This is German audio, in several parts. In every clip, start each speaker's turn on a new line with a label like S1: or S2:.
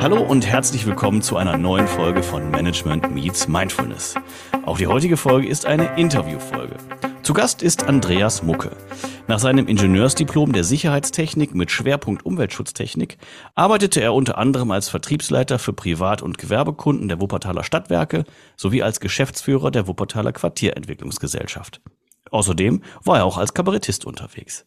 S1: Hallo und herzlich willkommen zu einer neuen Folge von Management Meets Mindfulness. Auch die heutige Folge ist eine Interviewfolge. Zu Gast ist Andreas Mucke. Nach seinem Ingenieursdiplom der Sicherheitstechnik mit Schwerpunkt Umweltschutztechnik arbeitete er unter anderem als Vertriebsleiter für Privat- und Gewerbekunden der Wuppertaler Stadtwerke sowie als Geschäftsführer der Wuppertaler Quartierentwicklungsgesellschaft. Außerdem war er auch als Kabarettist unterwegs.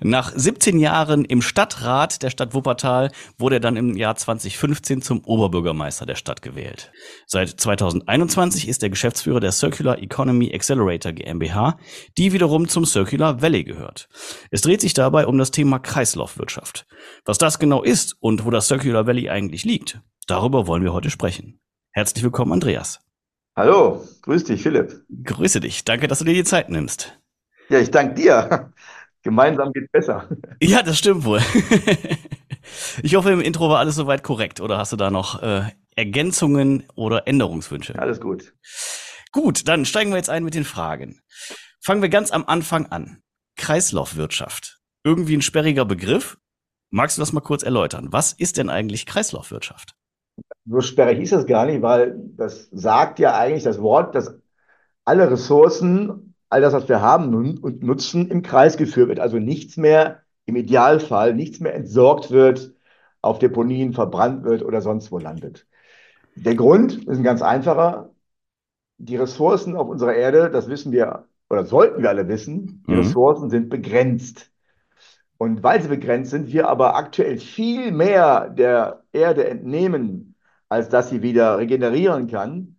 S1: Nach 17 Jahren im Stadtrat der Stadt Wuppertal wurde er dann im Jahr 2015 zum Oberbürgermeister der Stadt gewählt. Seit 2021 ist er Geschäftsführer der Circular Economy Accelerator GmbH, die wiederum zum Circular Valley gehört. Es dreht sich dabei um das Thema Kreislaufwirtschaft. Was das genau ist und wo das Circular Valley eigentlich liegt, darüber wollen wir heute sprechen. Herzlich willkommen, Andreas.
S2: Hallo, grüß dich, Philipp.
S1: Grüße dich. Danke, dass du dir die Zeit nimmst.
S2: Ja, ich danke dir. Gemeinsam geht's besser.
S1: Ja, das stimmt wohl. Ich hoffe, im Intro war alles soweit korrekt oder hast du da noch äh, Ergänzungen oder Änderungswünsche?
S2: Alles gut.
S1: Gut, dann steigen wir jetzt ein mit den Fragen. Fangen wir ganz am Anfang an. Kreislaufwirtschaft. Irgendwie ein sperriger Begriff. Magst du das mal kurz erläutern? Was ist denn eigentlich Kreislaufwirtschaft?
S2: So sperrig ist das gar nicht, weil das sagt ja eigentlich das Wort, dass alle Ressourcen, all das, was wir haben und nutzen, im Kreis geführt wird. Also nichts mehr, im Idealfall, nichts mehr entsorgt wird, auf Deponien verbrannt wird oder sonst wo landet. Der Grund ist ein ganz einfacher. Die Ressourcen auf unserer Erde, das wissen wir oder sollten wir alle wissen, die mhm. Ressourcen sind begrenzt. Und weil sie begrenzt sind, wir aber aktuell viel mehr der Erde entnehmen, als dass sie wieder regenerieren kann,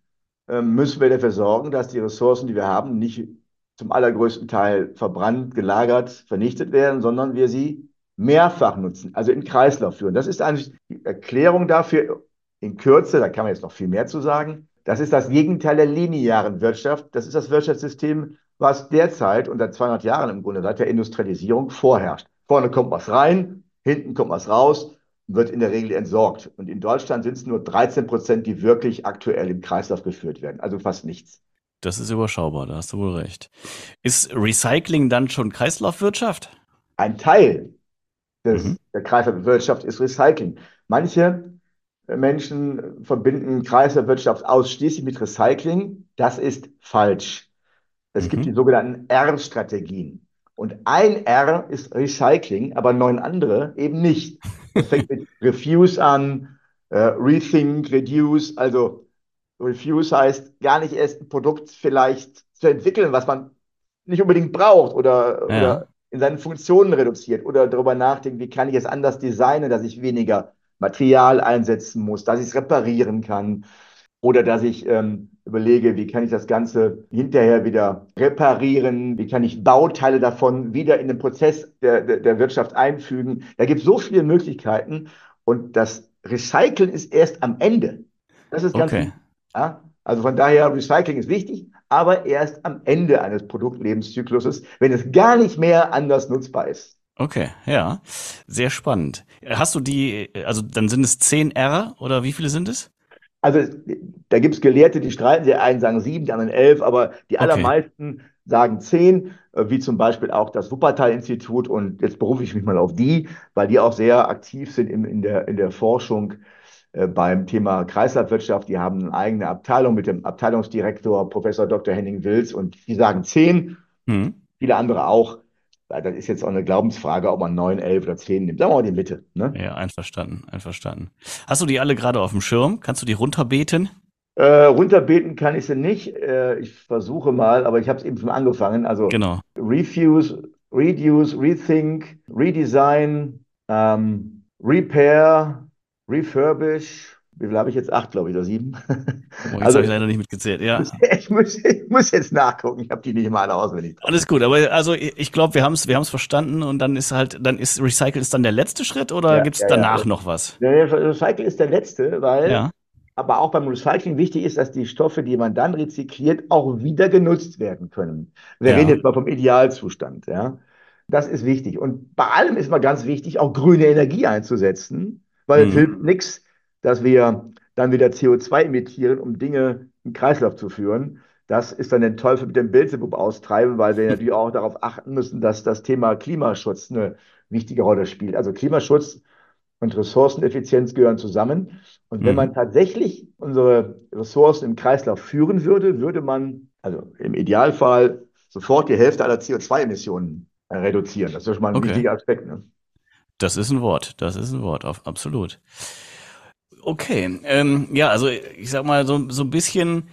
S2: ähm, müssen wir dafür sorgen, dass die Ressourcen, die wir haben, nicht zum allergrößten Teil verbrannt, gelagert, vernichtet werden, sondern wir sie mehrfach nutzen, also in Kreislauf führen. Das ist eigentlich die Erklärung dafür in Kürze, da kann man jetzt noch viel mehr zu sagen. Das ist das Gegenteil der linearen Wirtschaft. Das ist das Wirtschaftssystem, was derzeit unter 200 Jahren im Grunde seit der Industrialisierung vorherrscht. Vorne kommt was rein, hinten kommt was raus wird in der Regel entsorgt. Und in Deutschland sind es nur 13 Prozent, die wirklich aktuell im Kreislauf geführt werden. Also fast nichts.
S1: Das ist überschaubar, da hast du wohl recht. Ist Recycling dann schon Kreislaufwirtschaft?
S2: Ein Teil des, mhm. der Kreislaufwirtschaft ist Recycling. Manche Menschen verbinden Kreislaufwirtschaft ausschließlich mit Recycling. Das ist falsch. Es mhm. gibt die sogenannten R-Strategien. Und ein R ist Recycling, aber neun andere eben nicht. Das fängt mit Refuse an, äh, Rethink, Reduce. Also Refuse heißt gar nicht erst ein Produkt vielleicht zu entwickeln, was man nicht unbedingt braucht oder, ja. oder in seinen Funktionen reduziert oder darüber nachdenken, wie kann ich es anders designen, dass ich weniger Material einsetzen muss, dass ich es reparieren kann oder dass ich ähm, überlege, wie kann ich das Ganze hinterher wieder reparieren, wie kann ich Bauteile davon wieder in den Prozess der, der, der Wirtschaft einfügen. Da gibt es so viele Möglichkeiten und das Recyceln ist erst am Ende. Das ist ganz okay. Ja? Also von daher, Recycling ist wichtig, aber erst am Ende eines Produktlebenszykluses, wenn es gar nicht mehr anders nutzbar ist.
S1: Okay, ja, sehr spannend. Hast du die, also dann sind es 10 R oder wie viele sind es?
S2: Also da gibt es Gelehrte, die streiten, die einen sagen sieben, die anderen elf, aber die allermeisten okay. sagen zehn, äh, wie zum Beispiel auch das Wuppertal-Institut. Und jetzt berufe ich mich mal auf die, weil die auch sehr aktiv sind in, in, der, in der Forschung äh, beim Thema Kreislaufwirtschaft. Die haben eine eigene Abteilung mit dem Abteilungsdirektor Professor Dr. Henning Wills und die sagen zehn, mhm. viele andere auch. Das ist jetzt auch eine Glaubensfrage, ob man neun, elf oder zehn nimmt. Sagen wir mal die Mitte. Ne?
S1: Ja, einverstanden, einverstanden. Hast du die alle gerade auf dem Schirm? Kannst du die runterbeten?
S2: Äh, runterbeten kann ich sie nicht. Äh, ich versuche mal, aber ich habe es eben schon angefangen. Also
S1: genau.
S2: Refuse, Reduce, Rethink, Redesign, ähm, Repair, Refurbish, wie viel habe ich jetzt? Acht, glaube ich, oder sieben.
S1: Oh, jetzt also, habe ich leider nicht mitgezählt, ja.
S2: Ich muss, ich muss jetzt nachgucken, ich habe die nicht immer alle auswendig.
S1: Alles gut, aber also ich glaube, wir haben es wir verstanden und dann ist halt, dann ist Recycle ist dann der letzte Schritt oder ja, gibt es ja, danach ja. noch was?
S2: Recycle ist der letzte, weil aber auch beim Recycling wichtig ist, dass die Stoffe, die man dann rezykliert, auch wieder genutzt werden können. Wir reden jetzt mal vom Idealzustand, ja. Das ist wichtig. Und bei allem ist mal ganz wichtig, auch grüne Energie einzusetzen, weil hm. es hilft nichts, dass wir dann wieder CO2 emittieren, um Dinge im Kreislauf zu führen. Das ist dann den Teufel mit dem Beelzebub austreiben, weil wir natürlich auch darauf achten müssen, dass das Thema Klimaschutz eine wichtige Rolle spielt. Also Klimaschutz und Ressourceneffizienz gehören zusammen. Und wenn mhm. man tatsächlich unsere Ressourcen im Kreislauf führen würde, würde man, also im Idealfall, sofort die Hälfte aller CO2-Emissionen äh, reduzieren. Das ist schon mal ein okay. wichtiger Aspekt. Ne?
S1: Das ist ein Wort, das ist ein Wort, absolut. Okay, ähm, ja, also ich sag mal, so, so ein bisschen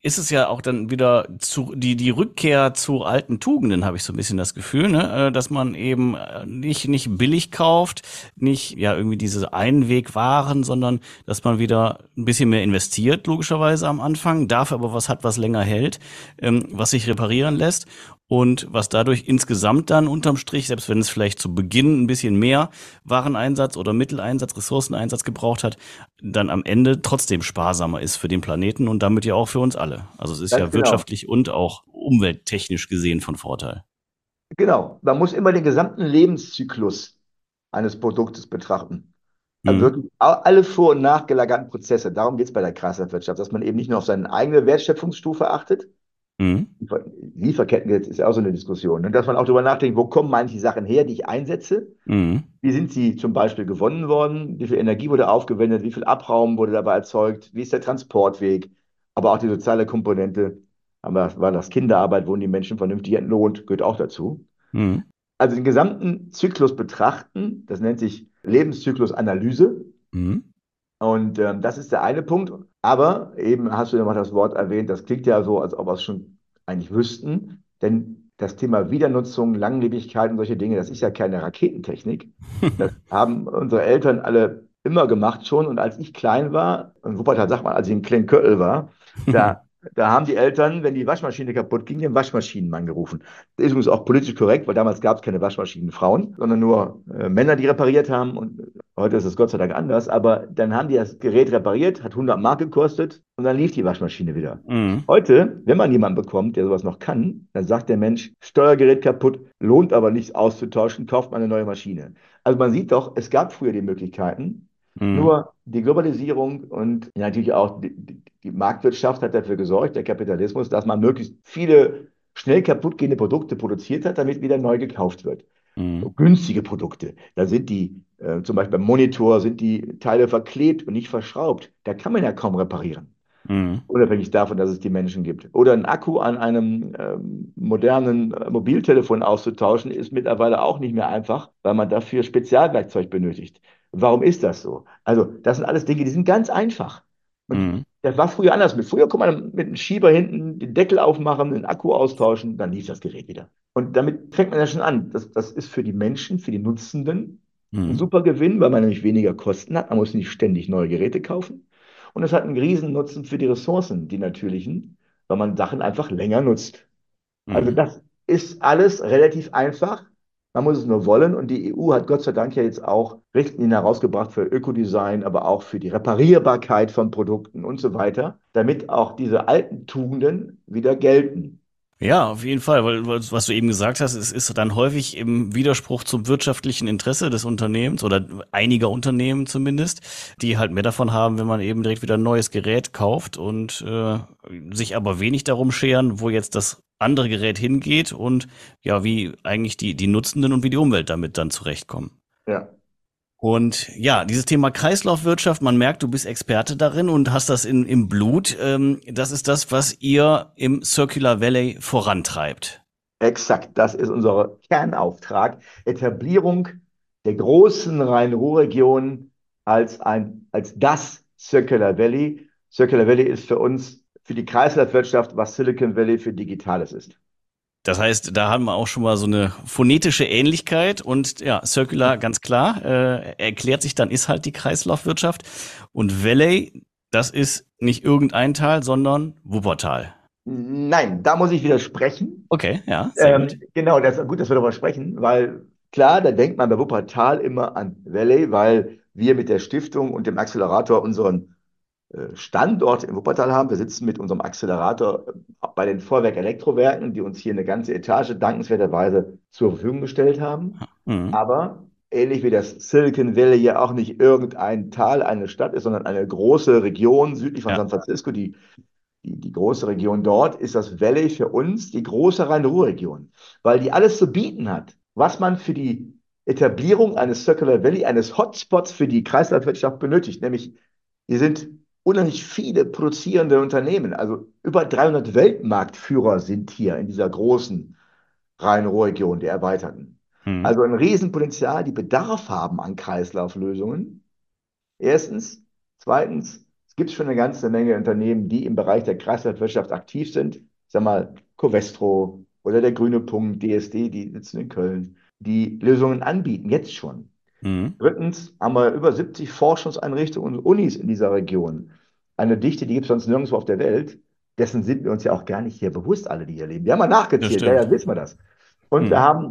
S1: ist es ja auch dann wieder zu, die, die Rückkehr zu alten Tugenden, habe ich so ein bisschen das Gefühl, ne? Äh, dass man eben äh, nicht, nicht billig kauft, nicht ja irgendwie diese Einwegwaren, sondern dass man wieder ein bisschen mehr investiert, logischerweise am Anfang, dafür aber was hat, was länger hält, ähm, was sich reparieren lässt und was dadurch insgesamt dann unterm Strich, selbst wenn es vielleicht zu Beginn ein bisschen mehr Wareneinsatz oder Mitteleinsatz, Ressourceneinsatz gebraucht hat, dann am Ende trotzdem sparsamer ist für den Planeten und damit ja auch für uns alle. Also es ist Ganz ja genau. wirtschaftlich und auch umwelttechnisch gesehen von Vorteil.
S2: Genau, man muss immer den gesamten Lebenszyklus eines Produktes betrachten. Also mhm. wirklich alle vor- und nachgelagerten Prozesse. Darum geht es bei der Kreislaufwirtschaft, dass man eben nicht nur auf seine eigene Wertschöpfungsstufe achtet, Mhm. Lieferketten ist ja auch so eine Diskussion. Und dass man auch darüber nachdenkt, wo kommen manche Sachen her, die ich einsetze? Mhm. Wie sind sie zum Beispiel gewonnen worden? Wie viel Energie wurde aufgewendet? Wie viel Abraum wurde dabei erzeugt? Wie ist der Transportweg? Aber auch die soziale Komponente. Aber war das Kinderarbeit, wurden die Menschen vernünftig entlohnt? Gehört auch dazu. Mhm. Also den gesamten Zyklus betrachten, das nennt sich Lebenszyklusanalyse. Mhm. Und ähm, das ist der eine Punkt. Aber eben hast du ja mal das Wort erwähnt, das klingt ja so, als ob wir es schon eigentlich wüssten. Denn das Thema Wiedernutzung, Langlebigkeit und solche Dinge, das ist ja keine Raketentechnik. Das haben unsere Eltern alle immer gemacht schon. Und als ich klein war, und Wuppertal sagt man, als ich in Klenköttel war, da Da haben die Eltern, wenn die Waschmaschine kaputt ging, den Waschmaschinenmann gerufen. Das ist übrigens auch politisch korrekt, weil damals gab es keine Waschmaschinenfrauen, sondern nur äh, Männer, die repariert haben. Und heute ist es Gott sei Dank anders. Aber dann haben die das Gerät repariert, hat 100 Mark gekostet und dann lief die Waschmaschine wieder. Mhm. Heute, wenn man jemanden bekommt, der sowas noch kann, dann sagt der Mensch, Steuergerät kaputt, lohnt aber nichts auszutauschen, kauft man eine neue Maschine. Also man sieht doch, es gab früher die Möglichkeiten, Mhm. Nur die Globalisierung und natürlich auch die, die, Marktwirtschaft hat dafür gesorgt, der Kapitalismus, dass man möglichst viele schnell kaputtgehende Produkte produziert hat, damit wieder neu gekauft wird. Mhm. Günstige Produkte. Da sind die, äh, zum Beispiel beim Monitor, sind die Teile verklebt und nicht verschraubt. Da kann man ja kaum reparieren. Mhm. Unabhängig davon, dass es die Menschen gibt. Oder ein Akku an einem ähm, modernen äh, Mobiltelefon auszutauschen, ist mittlerweile auch nicht mehr einfach, weil man dafür Spezialwerkzeug benötigt. Warum ist das so? Also, das sind alles Dinge, die sind ganz einfach. Mhm. Das war früher anders. Mit früher konnte man mit einem Schieber hinten den Deckel aufmachen, den Akku austauschen, dann lief das Gerät wieder. Und damit fängt man ja schon an. Das, das ist für die Menschen, für die Nutzenden mhm. ein super Gewinn, weil man nämlich weniger Kosten hat. Man muss nicht ständig neue Geräte kaufen. Und es hat einen riesen Nutzen für die Ressourcen, die natürlichen, weil man Sachen einfach länger nutzt. Also mhm. Also das ist alles relativ einfach. Man muss es nur wollen und die EU hat Gott sei Dank ja jetzt auch Richtlinien herausgebracht für Ökodesign, aber auch für die Reparierbarkeit von Produkten und so weiter, damit auch diese alten Tugenden wieder gelten.
S1: Ja, auf jeden Fall, weil was du eben gesagt hast, es ist dann häufig im Widerspruch zum wirtschaftlichen Interesse des Unternehmens oder einiger Unternehmen zumindest, die halt mehr davon haben, wenn man eben direkt wieder ein neues Gerät kauft und äh, sich aber wenig darum scheren, wo jetzt das andere Gerät hingeht und ja, wie eigentlich die, die Nutzenden und wie die Umwelt damit dann zurechtkommen.
S2: Ja.
S1: Und ja, dieses Thema Kreislaufwirtschaft, man merkt, du bist Experte darin und hast das in, im Blut. Ähm, das ist das, was ihr im Circular Valley vorantreibt.
S2: Exakt, das ist unser Kernauftrag. Etablierung der großen Rhein-Ruhr-Region als, ein, als das Circular Valley. Circular Valley ist für uns für die Kreislaufwirtschaft, was Silicon Valley für Digitales ist.
S1: Das heißt, da haben wir auch schon mal so eine phonetische Ähnlichkeit und ja, Circular ganz klar, äh, erklärt sich dann, ist halt die Kreislaufwirtschaft. Und Valley, das ist nicht irgendein Tal, sondern Wuppertal.
S2: Nein, da muss ich widersprechen.
S1: Okay, ja.
S2: Ähm, genau, das ist gut, dass wir darüber sprechen, weil klar, da denkt man bei Wuppertal immer an Valley, weil wir mit der Stiftung und dem Accelerator unseren Standort in Wuppertal haben. Wir sitzen mit unserem Accelerator äh, bei den Vorwerk Elektrowerken, die uns hier eine ganze Etage dankenswerterweise zur Verfügung gestellt haben. Mhm. Aber ähnlich wie das Silicon Valley ja auch nicht irgendein Tal, eine Stadt ist, sondern eine große Region südlich von ja. San Francisco, die, die, die große Region dort, ist das Valley für uns die große Rhein-Ruhr-Region, weil die alles zu bieten hat, was man für die Etablierung eines Circular Valley, eines Hotspots für die Kreislaufwirtschaft benötigt. Nämlich, hier sind unheimlich viele produzierende Unternehmen. Also über 300 Weltmarktführer sind hier in dieser großen Rhein-Ruhr-Region, der erweiterten. Mhm. Also ein Riesenpotenzial, die Bedarf haben an Kreislauflösungen. Erstens. Zweitens, es gibt schon eine ganze Menge Unternehmen, die im Bereich der Kreislaufwirtschaft aktiv sind. Ich sag mal, Covestro oder der Grüne Punkt, DSD, die sitzen in Köln, die Lösungen anbieten, jetzt schon. Mhm. Drittens haben wir über 70 Forschungseinrichtungen und Unis in dieser Region. Eine Dichte, die gibt es sonst nirgendwo auf der Welt. Dessen sind wir uns ja auch gar nicht hier bewusst, alle, die hier leben. Wir haben mal nachgezählt, daher wissen wir das. Und mhm. wir haben,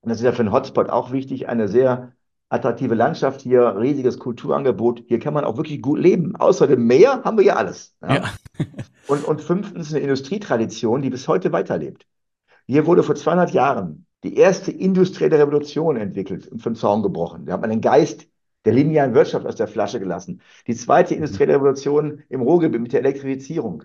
S2: und das ist ja für einen Hotspot auch wichtig, eine sehr attraktive Landschaft hier, riesiges Kulturangebot. Hier kann man auch wirklich gut leben. Außer dem Meer haben wir ja alles. Ja? Ja. und, und fünftens eine Industrietradition, die bis heute weiterlebt. Hier wurde vor 200 Jahren die erste industrielle Revolution entwickelt und vom Zaun gebrochen. Da hat man den Geist der linearen Wirtschaft aus der Flasche gelassen. Die zweite industrielle Revolution im Ruhrgebiet mit der Elektrifizierung.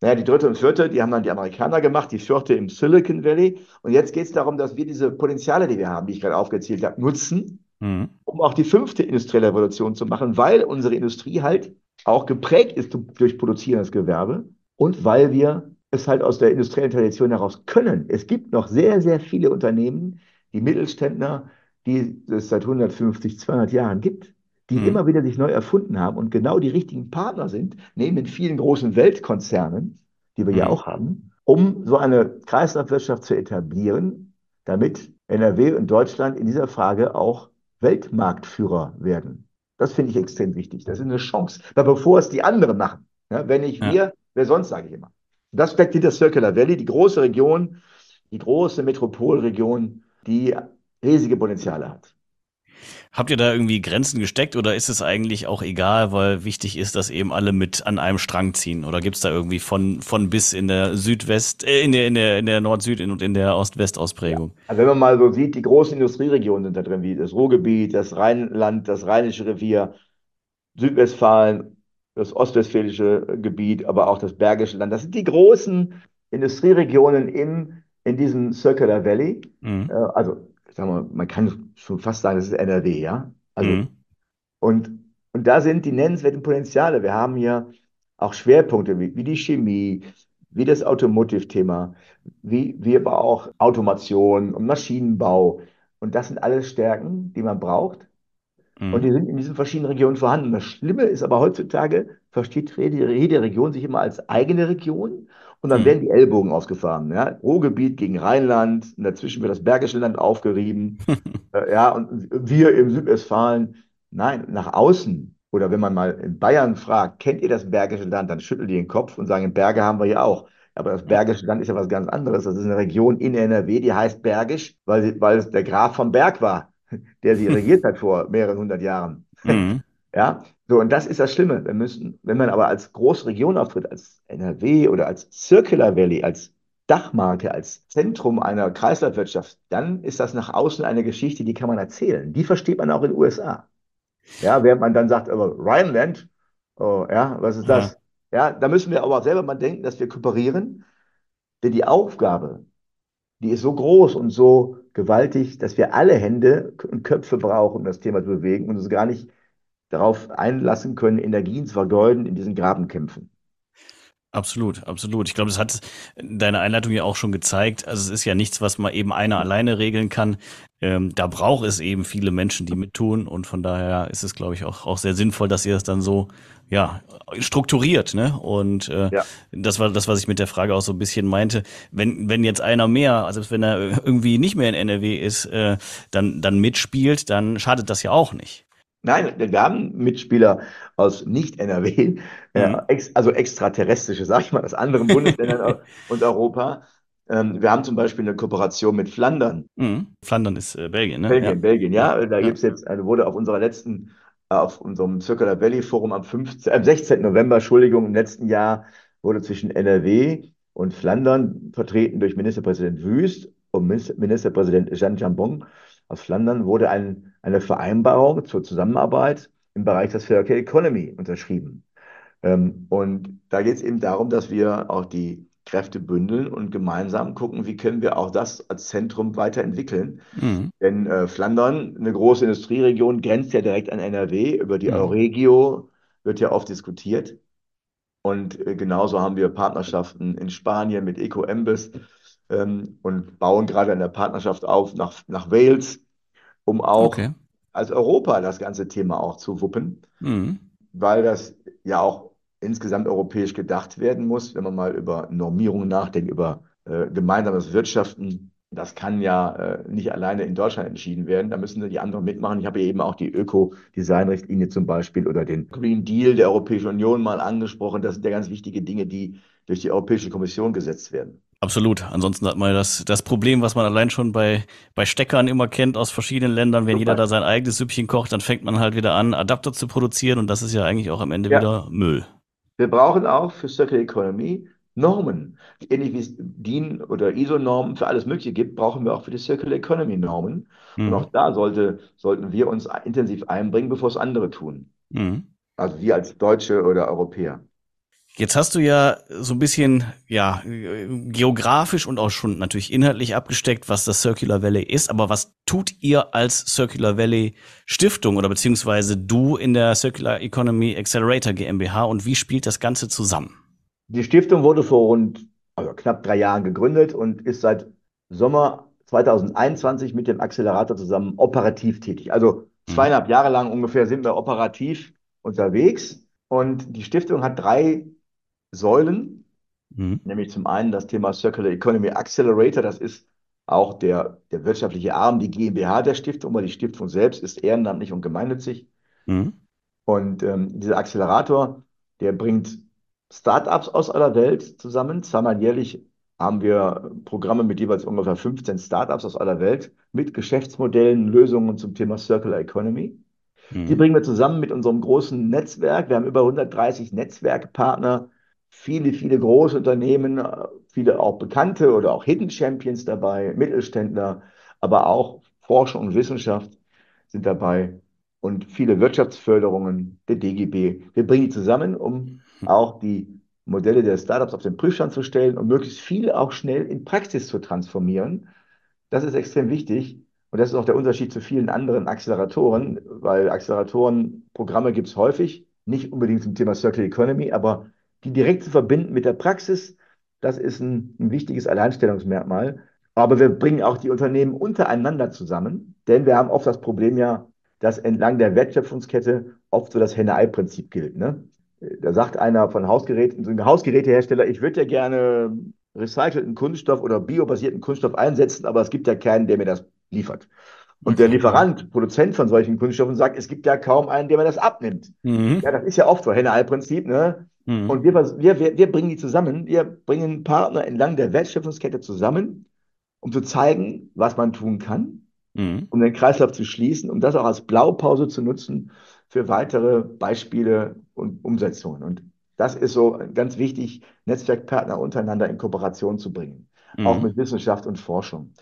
S2: Naja, die dritte und vierte, die haben dann die Amerikaner gemacht, die vierte im Silicon Valley. Und jetzt geht es darum, dass wir diese Potenziale, die wir haben, die ich gerade aufgezählt habe, nutzen, mhm. um auch die fünfte industrielle Revolution zu machen, weil unsere Industrie halt auch geprägt ist durch produzierendes Gewerbe und weil wir es halt aus der industriellen Tradition heraus können. Es gibt noch sehr, sehr viele Unternehmen, die Mittelständler, die es seit 150, 200 Jahren gibt, die mhm. immer wieder sich neu erfunden haben und genau die richtigen Partner sind, neben den vielen großen Weltkonzernen, die wir mhm. ja auch haben, um so eine Kreislaufwirtschaft zu etablieren, damit NRW und Deutschland in dieser Frage auch Weltmarktführer werden. Das finde ich extrem wichtig. Das ist eine Chance. Weil bevor es die anderen machen, ja, wenn nicht ja. wir, wer sonst, sage ich immer. Das steckt hinter Circular Valley, die große Region, die große Metropolregion, die riesige Potenziale hat.
S1: Habt ihr da irgendwie Grenzen gesteckt oder ist es eigentlich auch egal, weil wichtig ist, dass eben alle mit an einem Strang ziehen? Oder gibt es da irgendwie von, von bis in der Südwest, äh, in der, in der, in der Nord-Süd- und in der Ost-West-Ausprägung?
S2: Ja. Also wenn man mal so sieht, die großen Industrieregionen sind da drin, wie das Ruhrgebiet, das Rheinland, das Rheinische Revier, Südwestfalen, das ostwestfälische Gebiet, aber auch das Bergische Land. Das sind die großen Industrieregionen im, in diesem Circular Valley. Mhm. Äh, also, sagen wir, man kann schon fast sagen, das ist NRW, ja. Also, mhm. und, und da sind die nennenswerten Potenziale. Wir haben hier auch Schwerpunkte wie, wie die Chemie, wie das Automotive-Thema, wie, wie aber auch Automation und Maschinenbau. Und das sind alles Stärken, die man braucht, und die mhm. sind in diesen verschiedenen Regionen vorhanden. Das Schlimme ist aber heutzutage, versteht jede Region sich immer als eigene Region und dann mhm. werden die Ellbogen ausgefahren. Ja? Ruhrgebiet gegen Rheinland, und dazwischen wird das Bergische Land aufgerieben. äh, ja, und wir im Südwestfalen. Nein, nach außen. Oder wenn man mal in Bayern fragt, kennt ihr das Bergische Land, dann schüttelt die den Kopf und sagen, Berge haben wir ja auch. Aber das Bergische Land ist ja was ganz anderes. Das ist eine Region in NRW, die heißt Bergisch, weil, weil es der Graf vom Berg war der sie regiert hat vor mehreren hundert Jahren. Mhm. Ja, so, und das ist das Schlimme. Wir müssen, wenn man aber als große Region auftritt, als NRW oder als Circular Valley, als Dachmarke, als Zentrum einer Kreislaufwirtschaft, dann ist das nach außen eine Geschichte, die kann man erzählen. Die versteht man auch in den USA. Ja, während man dann sagt, aber Rhineland, oh, ja, was ist das? Ja. ja, da müssen wir aber auch selber mal denken, dass wir kooperieren, denn die Aufgabe, die ist so groß und so gewaltig, dass wir alle Hände und Köpfe brauchen, um das Thema zu bewegen und uns gar nicht darauf einlassen können, Energien zu vergeuden in diesen Grabenkämpfen.
S1: Absolut, absolut. Ich glaube, das hat deine Einleitung ja auch schon gezeigt. Also es ist ja nichts, was man eben einer alleine regeln kann. Ähm, da braucht es eben viele Menschen, die mittun. Und von daher ist es, glaube ich, auch, auch sehr sinnvoll, dass ihr das dann so ja, strukturiert, ne? Und äh, ja. das war das, was ich mit der Frage auch so ein bisschen meinte. Wenn, wenn jetzt einer mehr, also wenn er irgendwie nicht mehr in NRW ist, äh, dann, dann mitspielt, dann schadet das ja auch nicht.
S2: Nein, wir haben Mitspieler aus Nicht-NRW, äh, mhm. ex, also extraterrestrische, sag ich mal, aus anderen Bundesländern und Europa. Ähm, wir haben zum Beispiel eine Kooperation mit Flandern.
S1: Mhm. Flandern ist äh, Belgien, ne?
S2: Belgien, ja. Belgien, ja. Da ja. gibt es jetzt, also wurde auf unserer letzten, äh, auf unserem Circular Valley Forum am 15, äh, 16. November, Entschuldigung, im letzten Jahr wurde zwischen NRW und Flandern vertreten durch Ministerpräsident Wüst und Ministerpräsident Jean Jambon aus Flandern wurde ein, eine Vereinbarung zur Zusammenarbeit im Bereich der Circular Economy unterschrieben. Ähm, und da geht es eben darum, dass wir auch die Kräfte bündeln und gemeinsam gucken, wie können wir auch das als Zentrum weiterentwickeln.
S1: Mhm.
S2: Denn äh, Flandern, eine große Industrieregion, grenzt ja direkt an NRW. Über die
S1: Mhm.
S2: Euregio wird ja oft diskutiert. Und äh, genauso haben wir Partnerschaften in Spanien mit EcoEmbes ähm, und bauen gerade eine Partnerschaft auf nach, nach Wales, um auch
S1: Okay.
S2: als Europa das ganze Thema auch zu wuppen,
S1: Mhm.
S2: weil das ja auch insgesamt europäisch gedacht werden muss, wenn man mal über Normierungen nachdenkt, über äh, gemeinsames Wirtschaften. Das kann ja äh, nicht alleine in Deutschland entschieden werden. Da müssen die anderen mitmachen. Ich habe ja eben auch die Öko-Design-Richtlinie zum Beispiel oder den Green Deal der Europäischen Union mal angesprochen. Das sind ja ganz wichtige Dinge, die durch die Europäische Kommission gesetzt werden.
S1: Absolut. Ansonsten hat man das, das Problem, was man allein schon bei, bei Steckern immer kennt aus verschiedenen Ländern. Wenn jeder da sein eigenes Süppchen kocht, dann fängt man halt wieder an, Adapter zu produzieren und das ist ja eigentlich auch am Ende
S2: Ja.
S1: wieder Müll.
S2: Wir brauchen auch für Circular Economy Normen. Ähnlich wie es DIN oder ISO-Normen für alles Mögliche gibt, brauchen wir auch für die Circular Economy Normen. Und
S1: Mhm.
S2: auch da sollte, sollten wir uns intensiv einbringen, bevor es andere tun.
S1: Mhm.
S2: Also wir als Deutsche oder Europäer.
S1: Jetzt hast du ja so ein bisschen, ja, geografisch und auch schon natürlich inhaltlich abgesteckt, was das Circular Valley ist. Aber was tut ihr als Circular Valley Stiftung oder beziehungsweise du in der Circular Economy Accelerator GmbH und wie spielt das Ganze zusammen?
S2: Die Stiftung wurde vor rund, also knapp drei Jahren gegründet und ist seit Sommer 2021 mit dem Accelerator zusammen operativ tätig. Also zweieinhalb Jahre lang ungefähr sind wir operativ unterwegs. Und die Stiftung hat drei Säulen,
S1: Mhm.
S2: nämlich zum einen das Thema Circular Economy Accelerator. Das ist auch der, der wirtschaftliche Arm, die GmbH der Stiftung, weil die Stiftung selbst ist ehrenamtlich und gemeinnützig.
S1: Mhm.
S2: Und ähm, dieser Accelerator, der bringt Startups aus aller Welt zusammen. Zweimal jährlich haben wir Programme mit jeweils ungefähr 15 Startups aus aller Welt mit Geschäftsmodellen, Lösungen zum Thema Circular Economy. Die
S1: Mhm.
S2: bringen wir zusammen mit unserem großen Netzwerk. Wir haben über 130 Netzwerkpartner, viele, viele große Unternehmen, viele auch bekannte oder auch Hidden Champions dabei, Mittelständler, aber auch Forschung und Wissenschaft sind dabei und viele Wirtschaftsförderungen, der DGB. Wir bringen die zusammen, um auch die Modelle der Startups auf den Prüfstand zu stellen und möglichst viele auch schnell in Praxis zu transformieren. Das ist extrem wichtig. Und das ist auch der Unterschied zu vielen anderen Acceleratoren, weil Acceleratorenprogramme gibt es häufig, nicht unbedingt zum Thema Circular Economy, aber die direkt zu verbinden mit der Praxis, das ist ein, ein wichtiges Alleinstellungsmerkmal. Aber wir bringen auch die Unternehmen untereinander zusammen, denn wir haben oft das Problem ja, dass entlang der Wertschöpfungskette oft so das Henne-Ei-Prinzip gilt. Ne? Da sagt einer von Hausgeräten, so ein Hausgerätehersteller, ich würde ja gerne recycelten Kunststoff oder biobasierten Kunststoff einsetzen, aber es gibt ja keinen, der mir das liefert. Und der
S1: Okay.
S2: Lieferant, Produzent von solchen Kunststoffen sagt, es gibt ja kaum einen, der mir das abnimmt.
S1: Mhm.
S2: Ja, das ist ja oft so, Henne-Ei-Prinzip, ne?
S1: Mhm.
S2: Und wir, wir, wir, bringen die zusammen, wir bringen Partner entlang der Wertschöpfungskette zusammen, um zu zeigen, was man tun kann,
S1: Mhm.
S2: um den Kreislauf zu schließen, um das auch als Blaupause zu nutzen für weitere Beispiele und Umsetzungen. Und das ist so ganz wichtig, Netzwerkpartner untereinander in Kooperation zu bringen, auch
S1: Mhm.
S2: mit Wissenschaft und Forschung.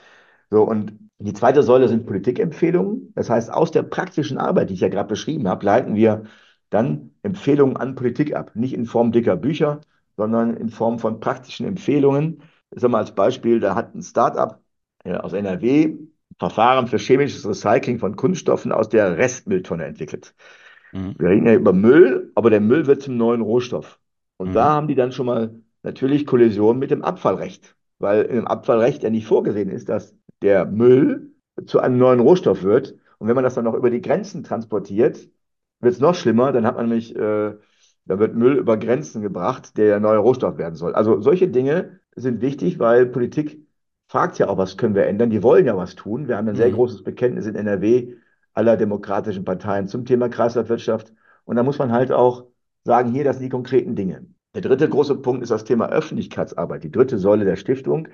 S2: So, und die zweite Säule sind Politikempfehlungen. Das heißt, aus der praktischen Arbeit, die ich ja gerade beschrieben habe, leiten wir dann Empfehlungen an Politik ab. Nicht in Form dicker Bücher, sondern in Form von praktischen Empfehlungen. Ich sage mal als Beispiel, da hat ein Startup aus NRW Verfahren für chemisches Recycling von Kunststoffen aus der Restmülltonne entwickelt.
S1: Mhm.
S2: Wir reden ja über Müll, aber der Müll wird zum neuen Rohstoff. Und
S1: Mhm.
S2: da haben die dann schon mal natürlich Kollision mit dem Abfallrecht, weil dem Abfallrecht ja nicht vorgesehen ist, dass der Müll zu einem neuen Rohstoff wird. Und wenn man das dann noch über die Grenzen transportiert, wird es noch schlimmer. Dann hat man nämlich, äh, da wird Müll über Grenzen gebracht, der ja neuer Rohstoff werden soll. Also solche Dinge sind wichtig, weil Politik fragt ja auch, was können wir ändern? Die wollen ja was tun. Wir haben ein sehr
S1: Mhm.
S2: großes Bekenntnis in NRW aller demokratischen Parteien zum Thema Kreislaufwirtschaft. Und da muss man halt auch sagen, hier, das sind die konkreten Dinge. Der dritte große Punkt ist das Thema Öffentlichkeitsarbeit. Die dritte Säule der Stiftung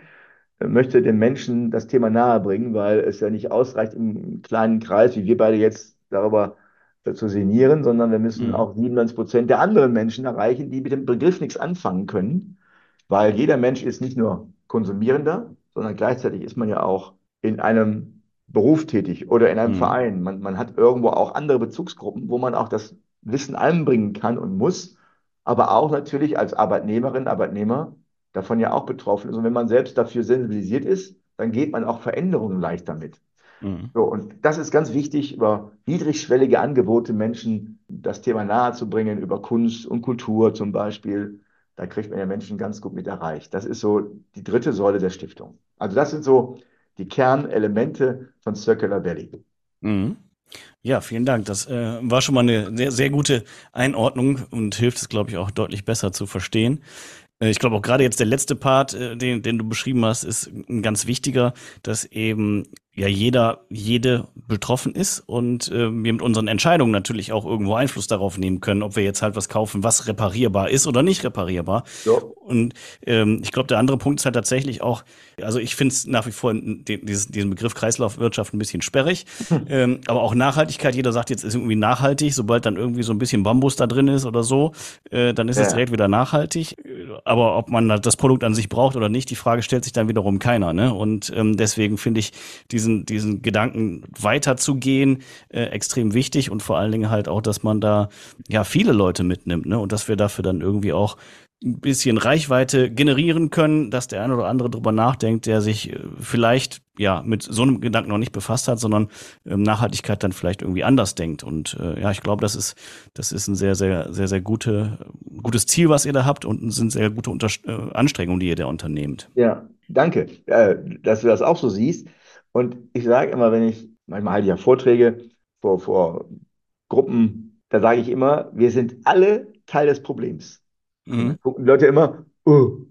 S2: äh, möchte den Menschen das Thema nahebringen, weil es ja nicht ausreicht, im kleinen Kreis, wie wir beide jetzt darüber zu sinnieren, sondern wir müssen
S1: Mhm.
S2: auch 97 Prozent der anderen Menschen erreichen, die mit dem Begriff nichts anfangen können, weil jeder Mensch ist nicht nur Konsumierender, sondern gleichzeitig ist man ja auch in einem Beruf tätig oder in einem
S1: Mhm.
S2: Verein. Man, man hat irgendwo auch andere Bezugsgruppen, wo man auch das Wissen einbringen kann und muss, aber auch natürlich als Arbeitnehmerin, Arbeitnehmer davon ja auch betroffen ist. Und wenn man selbst dafür sensibilisiert ist, dann geht man auch Veränderungen leichter mit. Mhm. So, und das ist ganz wichtig, über niedrigschwellige Angebote Menschen das Thema nahezubringen, über Kunst und Kultur zum Beispiel. Da kriegt man ja Menschen ganz gut mit erreicht. Das ist so die dritte Säule der Stiftung. Also das sind so die Kernelemente von Circular Valley.
S1: Mhm. Ja, vielen Dank. Das äh, war schon mal eine sehr, sehr gute Einordnung und hilft es, glaube ich, auch deutlich besser zu verstehen. Äh, ich glaube auch gerade jetzt der letzte Part, äh, den, den du beschrieben hast, ist ein ganz wichtiger, dass eben ja jeder, jede betroffen ist und äh, wir mit unseren Entscheidungen natürlich auch irgendwo Einfluss darauf nehmen können, ob wir jetzt halt was kaufen, was reparierbar ist oder nicht reparierbar. Ja. Und ähm, ich glaube, der andere Punkt ist halt tatsächlich auch, also ich finde es nach wie vor den, dieses, diesen Begriff Kreislaufwirtschaft ein bisschen sperrig, hm. ähm, aber auch Nachhaltigkeit, jeder sagt jetzt ist irgendwie nachhaltig, sobald dann irgendwie so ein bisschen Bambus da drin ist oder so, äh, dann ist ja. es direkt wieder nachhaltig. Aber ob man das Produkt an sich braucht oder nicht, die Frage stellt sich dann wiederum keiner. Ne? Und ähm, deswegen finde ich diesen diesen, diesen Gedanken weiterzugehen, äh, extrem wichtig und vor allen Dingen halt auch, dass man da ja viele Leute mitnimmt, ne? Und dass wir dafür dann irgendwie auch ein bisschen Reichweite generieren können, dass der eine oder andere drüber nachdenkt, der sich äh, vielleicht ja mit so einem Gedanken noch nicht befasst hat, sondern ähm, Nachhaltigkeit dann vielleicht irgendwie anders denkt. Und äh, ja, ich glaube, das ist das ist ein sehr sehr sehr sehr gute gutes Ziel, was ihr da habt und sind sehr gute Unter äh, Anstrengungen, die ihr da unternehmt.
S2: Ja, danke, äh, dass du das auch so siehst. Und ich sage immer, wenn ich, manchmal halte ich ja Vorträge vor, vor Gruppen, da sage ich immer, wir sind alle Teil des Problems. Mhm. Gucken Leute immer, uh.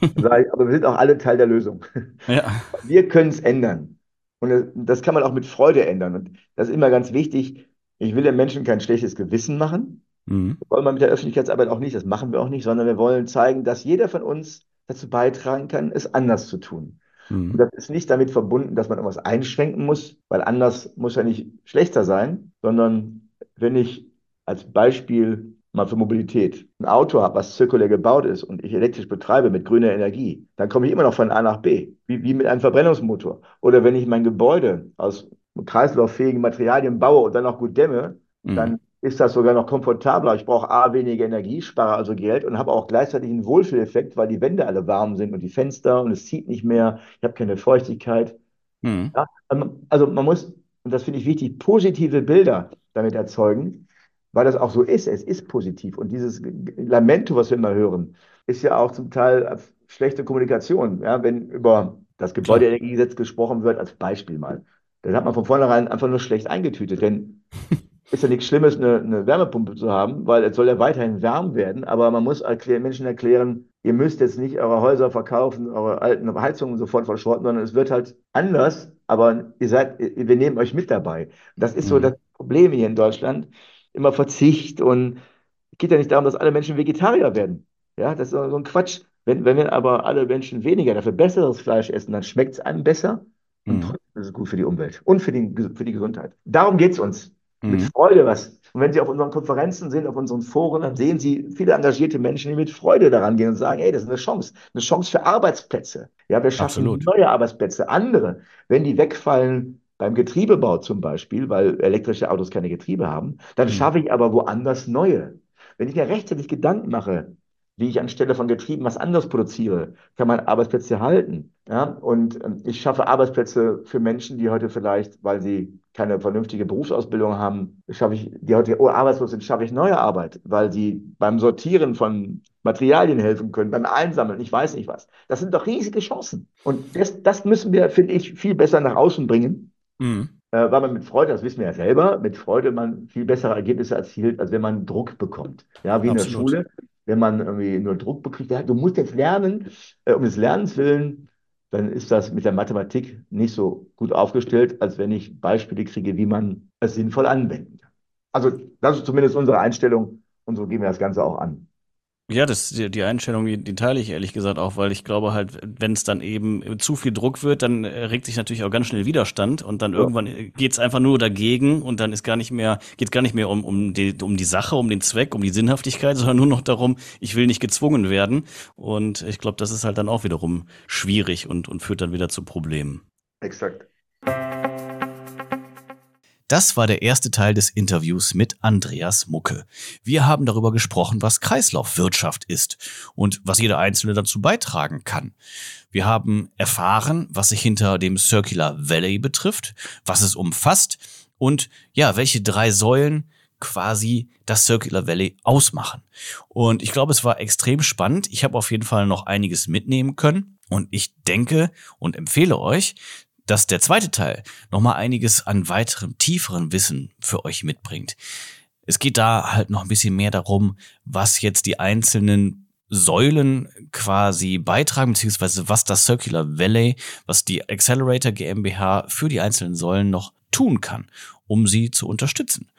S2: ich, aber wir sind auch alle Teil der Lösung. Ja. Wir können es ändern. Und das, das, kann man auch mit Freude ändern. Und das ist immer ganz wichtig. Ich will den Menschen kein schlechtes Gewissen machen. Mhm. Das wollen wir mit der Öffentlichkeitsarbeit auch nicht. Das machen wir auch nicht, sondern wir wollen zeigen, dass jeder von uns dazu beitragen kann, es anders zu tun. Mhm. Und das ist nicht damit verbunden, dass man irgendwas einschränken muss, weil anders muss ja nicht schlechter sein, sondern wenn ich als Beispiel mal für Mobilität ein Auto habe, was zirkulär gebaut ist und ich elektrisch betreibe mit grüner Energie, dann komme ich immer noch von A nach B, wie, wie mit einem Verbrennungsmotor. Oder wenn ich mein Gebäude aus kreislauffähigen Materialien baue und dann noch gut dämme, mhm. dann ist das sogar noch komfortabler. Ich brauche A, weniger Energie, spare also Geld und habe auch gleichzeitig einen Wohlfühleffekt, weil die Wände alle warm sind und die Fenster und es zieht nicht mehr. Ich habe keine Feuchtigkeit. Mhm. Ja, ähm, also man muss, und das finde ich wichtig, positive Bilder damit erzeugen, weil das auch so ist. Es ist positiv. Und dieses Lamento, was wir immer hören, ist ja auch zum Teil schlechte Kommunikation. Ja, wenn über das Gebäudeenergiegesetz gesprochen wird, als Beispiel mal, dann hat man von vornherein einfach nur schlecht eingetütet. Denn ist ja nichts Schlimmes, eine, eine, Wärmepumpe zu haben, weil es soll ja weiterhin warm werden. Aber man muss erklären, Menschen erklären, ihr müsst jetzt nicht eure Häuser verkaufen, eure alten Heizungen sofort verschrotten, sondern es wird halt anders. Aber ihr seid, wir nehmen euch mit dabei. Das ist so mhm. das Problem hier in Deutschland. Immer Verzicht und es geht ja nicht darum, dass alle Menschen Vegetarier werden. Ja, das ist so ein Quatsch. Wenn, wenn wir aber alle Menschen weniger, dafür besseres Fleisch essen, dann schmeckt es einem besser. Und mhm. trotzdem ist es gut für die Umwelt und für die, für die Gesundheit. Darum geht es uns mit mhm. Freude was. Und wenn Sie auf unseren Konferenzen sind, auf unseren Foren, dann sehen Sie viele engagierte Menschen, die mit Freude daran gehen und sagen, hey, das ist eine Chance, eine Chance für Arbeitsplätze. Ja, wir schaffen Absolut. neue Arbeitsplätze, andere. Wenn die wegfallen, beim Getriebebau zum Beispiel, weil elektrische Autos keine Getriebe haben, dann mhm. schaffe ich aber woanders neue. Wenn ich mir rechtzeitig Gedanken mache, wie ich anstelle von Getrieben was anderes produziere, kann man Arbeitsplätze halten. Ja? Und ähm, ich schaffe Arbeitsplätze für Menschen, die heute vielleicht, weil sie keine vernünftige Berufsausbildung haben, schaffe ich, die heute oh, arbeitslos sind, schaffe ich neue Arbeit, weil sie beim Sortieren von Materialien helfen können, beim Einsammeln, ich weiß nicht was. Das sind doch riesige Chancen. Und das, das müssen wir, finde ich, viel besser nach außen bringen. Mhm. Äh, weil man mit Freude, das wissen wir ja selber, mit Freude man viel bessere Ergebnisse erzielt, als wenn man Druck bekommt. Ja, wie Absolut. in der Schule wenn man irgendwie nur Druck bekriegt, ja, du musst jetzt lernen, äh, um des Lernens willen, dann ist das mit der Mathematik nicht so gut aufgestellt, als wenn ich Beispiele kriege, wie man es sinnvoll anwenden kann. Also das ist zumindest unsere Einstellung und so gehen wir das Ganze auch an.
S1: Ja, das, die, die Einstellung, die, die teile ich ehrlich gesagt auch, weil ich glaube halt, wenn es dann eben zu viel Druck wird, dann regt sich natürlich auch ganz schnell Widerstand und dann ja. irgendwann geht es einfach nur dagegen und dann ist gar nicht mehr, geht gar nicht mehr um, um, die, um die Sache, um den Zweck, um die Sinnhaftigkeit, sondern nur noch darum, ich will nicht gezwungen werden. Und ich glaube, das ist halt dann auch wiederum schwierig und, und führt dann wieder zu Problemen.
S2: Exakt.
S1: Das war der erste Teil des Interviews mit Andreas Mucke. Wir haben darüber gesprochen, was Kreislaufwirtschaft ist und was jeder Einzelne dazu beitragen kann. Wir haben erfahren, was sich hinter dem Circular Valley betrifft, was es umfasst und ja, welche drei Säulen quasi das Circular Valley ausmachen. Und ich glaube, es war extrem spannend. Ich habe auf jeden Fall noch einiges mitnehmen können. Und ich denke und empfehle euch, dass der zweite Teil nochmal einiges an weiterem, tieferen Wissen für euch mitbringt. Es geht da halt noch ein bisschen mehr darum, was jetzt die einzelnen Säulen quasi beitragen, beziehungsweise was das Circular Valley, was die Accelerator GmbH für die einzelnen Säulen noch tun kann, um sie zu unterstützen.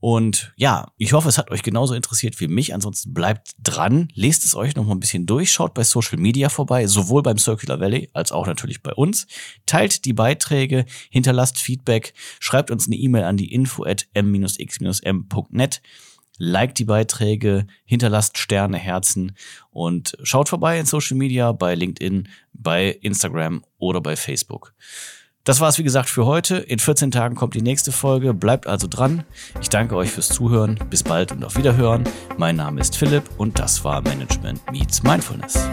S1: Und ja, ich hoffe, es hat euch genauso interessiert wie mich. Ansonsten bleibt dran, lest es euch noch mal ein bisschen durch, schaut bei Social Media vorbei, sowohl beim Circular Valley als auch natürlich bei uns. Teilt die Beiträge, hinterlasst Feedback, schreibt uns eine E-Mail an die info at m-x-m.net. Liked die Beiträge, hinterlasst Sterne, Herzen und schaut vorbei in Social Media, bei LinkedIn, bei Instagram oder bei Facebook. Das war es, wie gesagt, für heute. In 14 Tagen kommt die nächste Folge. Bleibt also dran. Ich danke euch fürs Zuhören. Bis bald und auf Wiederhören. Mein Name ist Philipp und das war Management Meets Mindfulness.